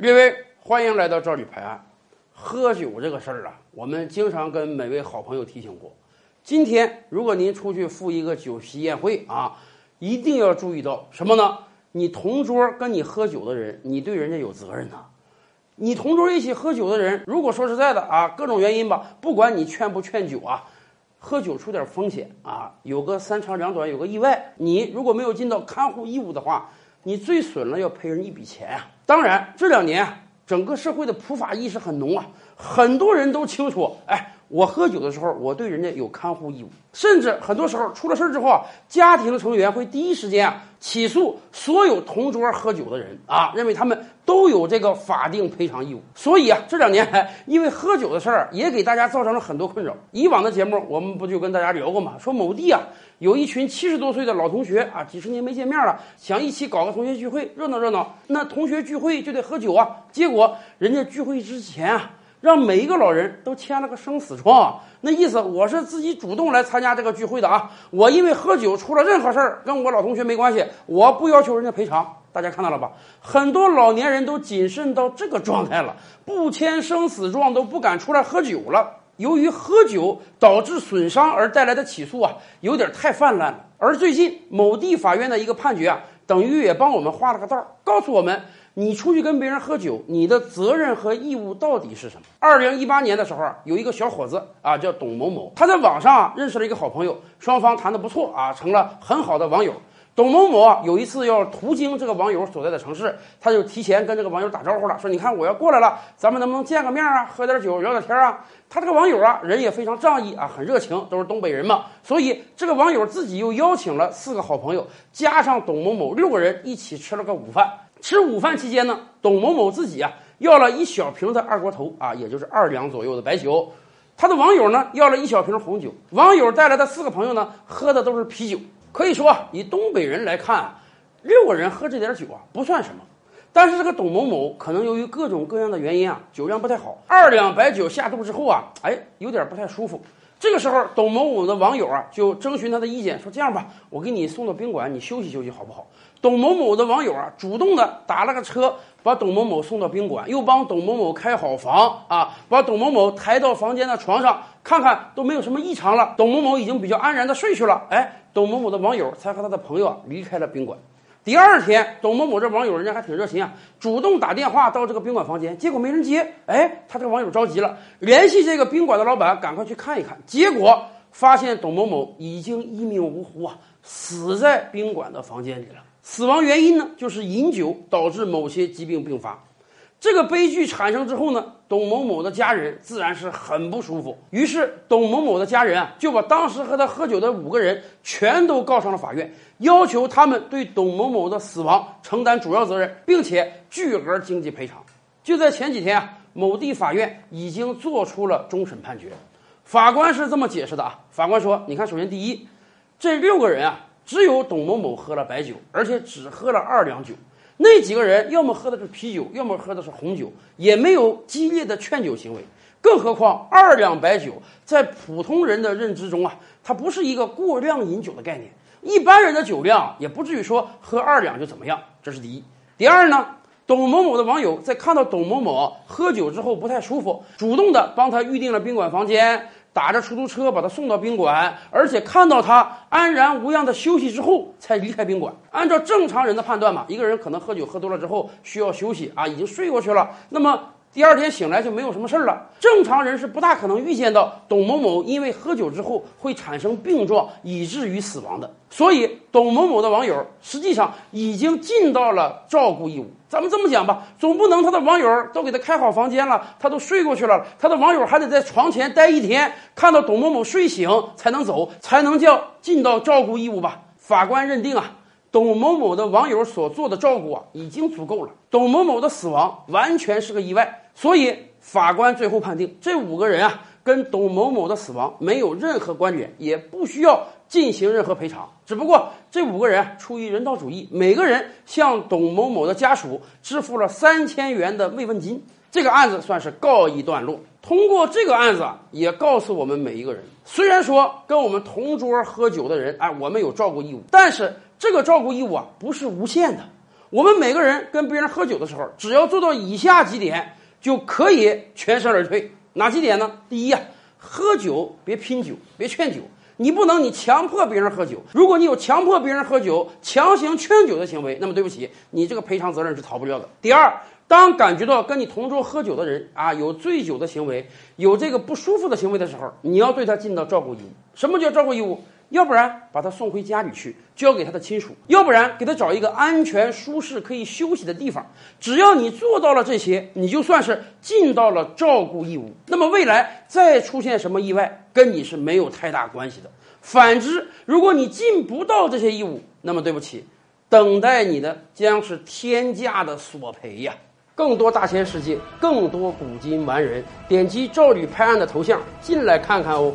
列位，欢迎来到赵李拍案。喝酒这个事儿啊，我们经常跟每位好朋友提醒过。今天如果您出去赴一个酒席宴会啊，一定要注意到什么呢？你同桌跟你喝酒的人，你对人家有责任呐。你同桌一起喝酒的人，如果说实在的啊，各种原因吧，不管你劝不劝酒啊，喝酒出点风险啊，有个三长两短，有个意外，你如果没有尽到看护义务的话，你最损了要赔人一笔钱啊。当然，这两年整个社会的普法意识很浓啊，很多人都清楚，哎。我喝酒的时候，我对人家有看护义务，甚至很多时候出了事儿之后啊，家庭成员会第一时间啊起诉所有同桌喝酒的人啊，认为他们都有这个法定赔偿义务。所以啊，这两年来因为喝酒的事儿也给大家造成了很多困扰。以往的节目我们不就跟大家聊过吗？说某地啊有一群七十多岁的老同学啊，几十年没见面了，想一起搞个同学聚会，热闹热闹。那同学聚会就得喝酒啊，结果人家聚会之前啊。让每一个老人都签了个生死状，那意思我是自己主动来参加这个聚会的啊！我因为喝酒出了任何事儿，跟我老同学没关系，我不要求人家赔偿。大家看到了吧？很多老年人都谨慎到这个状态了，不签生死状都不敢出来喝酒了。由于喝酒导致损伤而带来的起诉啊，有点太泛滥了。而最近某地法院的一个判决啊，等于也帮我们画了个道儿，告诉我们。你出去跟别人喝酒，你的责任和义务到底是什么？二零一八年的时候啊，有一个小伙子啊，叫董某某，他在网上认识了一个好朋友，双方谈得不错啊，成了很好的网友。董某某有一次要途经这个网友所在的城市，他就提前跟这个网友打招呼了，说：“你看我要过来了，咱们能不能见个面啊，喝点酒聊聊天啊？”他这个网友啊，人也非常仗义啊，很热情，都是东北人嘛，所以这个网友自己又邀请了四个好朋友，加上董某某六个人一起吃了个午饭。吃午饭期间呢，董某某自己啊要了一小瓶的二锅头啊，也就是二两左右的白酒，他的网友呢要了一小瓶红酒，网友带来的四个朋友呢喝的都是啤酒。可以说，以东北人来看，六个人喝这点酒啊不算什么，但是这个董某某可能由于各种各样的原因啊，酒量不太好，二两白酒下肚之后啊，哎，有点不太舒服。这个时候，董某某的网友啊就征询他的意见，说这样吧，我给你送到宾馆，你休息休息好不好？董某某的网友啊，主动的打了个车，把董某某送到宾馆，又帮董某某开好房啊，把董某某抬到房间的床上，看看都没有什么异常了，董某某已经比较安然的睡去了。哎，董某某的网友才和他的朋友啊离开了宾馆。第二天，董某某这网友人家还挺热心啊，主动打电话到这个宾馆房间，结果没人接。哎，他这个网友着急了，联系这个宾馆的老板，赶快去看一看。结果发现董某某已经一命呜呼啊，死在宾馆的房间里了。死亡原因呢，就是饮酒导致某些疾病并发。这个悲剧产生之后呢，董某某的家人自然是很不舒服。于是，董某某的家人啊，就把当时和他喝酒的五个人全都告上了法院，要求他们对董某某的死亡承担主要责任，并且巨额经济赔偿。就在前几天啊，某地法院已经做出了终审判决。法官是这么解释的啊，法官说：“你看，首先第一，这六个人啊。”只有董某某喝了白酒，而且只喝了二两酒。那几个人要么喝的是啤酒，要么喝的是红酒，也没有激烈的劝酒行为。更何况二两白酒在普通人的认知中啊，它不是一个过量饮酒的概念。一般人的酒量也不至于说喝二两就怎么样。这是第一。第二呢，董某某的网友在看到董某某喝酒之后不太舒服，主动的帮他预定了宾馆房间。打着出租车把他送到宾馆，而且看到他安然无恙的休息之后才离开宾馆。按照正常人的判断嘛，一个人可能喝酒喝多了之后需要休息啊，已经睡过去了。那么第二天醒来就没有什么事儿了。正常人是不大可能预见到董某某因为喝酒之后会产生病状以至于死亡的。所以董某某的网友实际上已经尽到了照顾义务。咱们这么讲吧，总不能他的网友都给他开好房间了，他都睡过去了，他的网友还得在床前待一天，看到董某某睡醒才能走，才能叫尽到照顾义务吧？法官认定啊，董某某的网友所做的照顾啊已经足够了，董某某的死亡完全是个意外，所以法官最后判定这五个人啊跟董某某的死亡没有任何关联，也不需要。进行任何赔偿，只不过这五个人出于人道主义，每个人向董某某的家属支付了三千元的慰问金，这个案子算是告一段落。通过这个案子，也告诉我们每一个人，虽然说跟我们同桌喝酒的人，哎，我们有照顾义务，但是这个照顾义务啊，不是无限的。我们每个人跟别人喝酒的时候，只要做到以下几点，就可以全身而退。哪几点呢？第一呀，喝酒别拼酒，别劝酒。你不能你强迫别人喝酒。如果你有强迫别人喝酒、强行劝酒的行为，那么对不起，你这个赔偿责任是逃不掉的。第二，当感觉到跟你同桌喝酒的人啊有醉酒的行为、有这个不舒服的行为的时候，你要对他尽到照顾义务。什么叫照顾义务？要不然把他送回家里去，交给他的亲属；要不然给他找一个安全、舒适、可以休息的地方。只要你做到了这些，你就算是尽到了照顾义务。那么未来再出现什么意外，跟你是没有太大关系的。反之，如果你尽不到这些义务，那么对不起，等待你的将是天价的索赔呀！更多大千世界，更多古今完人，点击赵吕拍案的头像进来看看哦。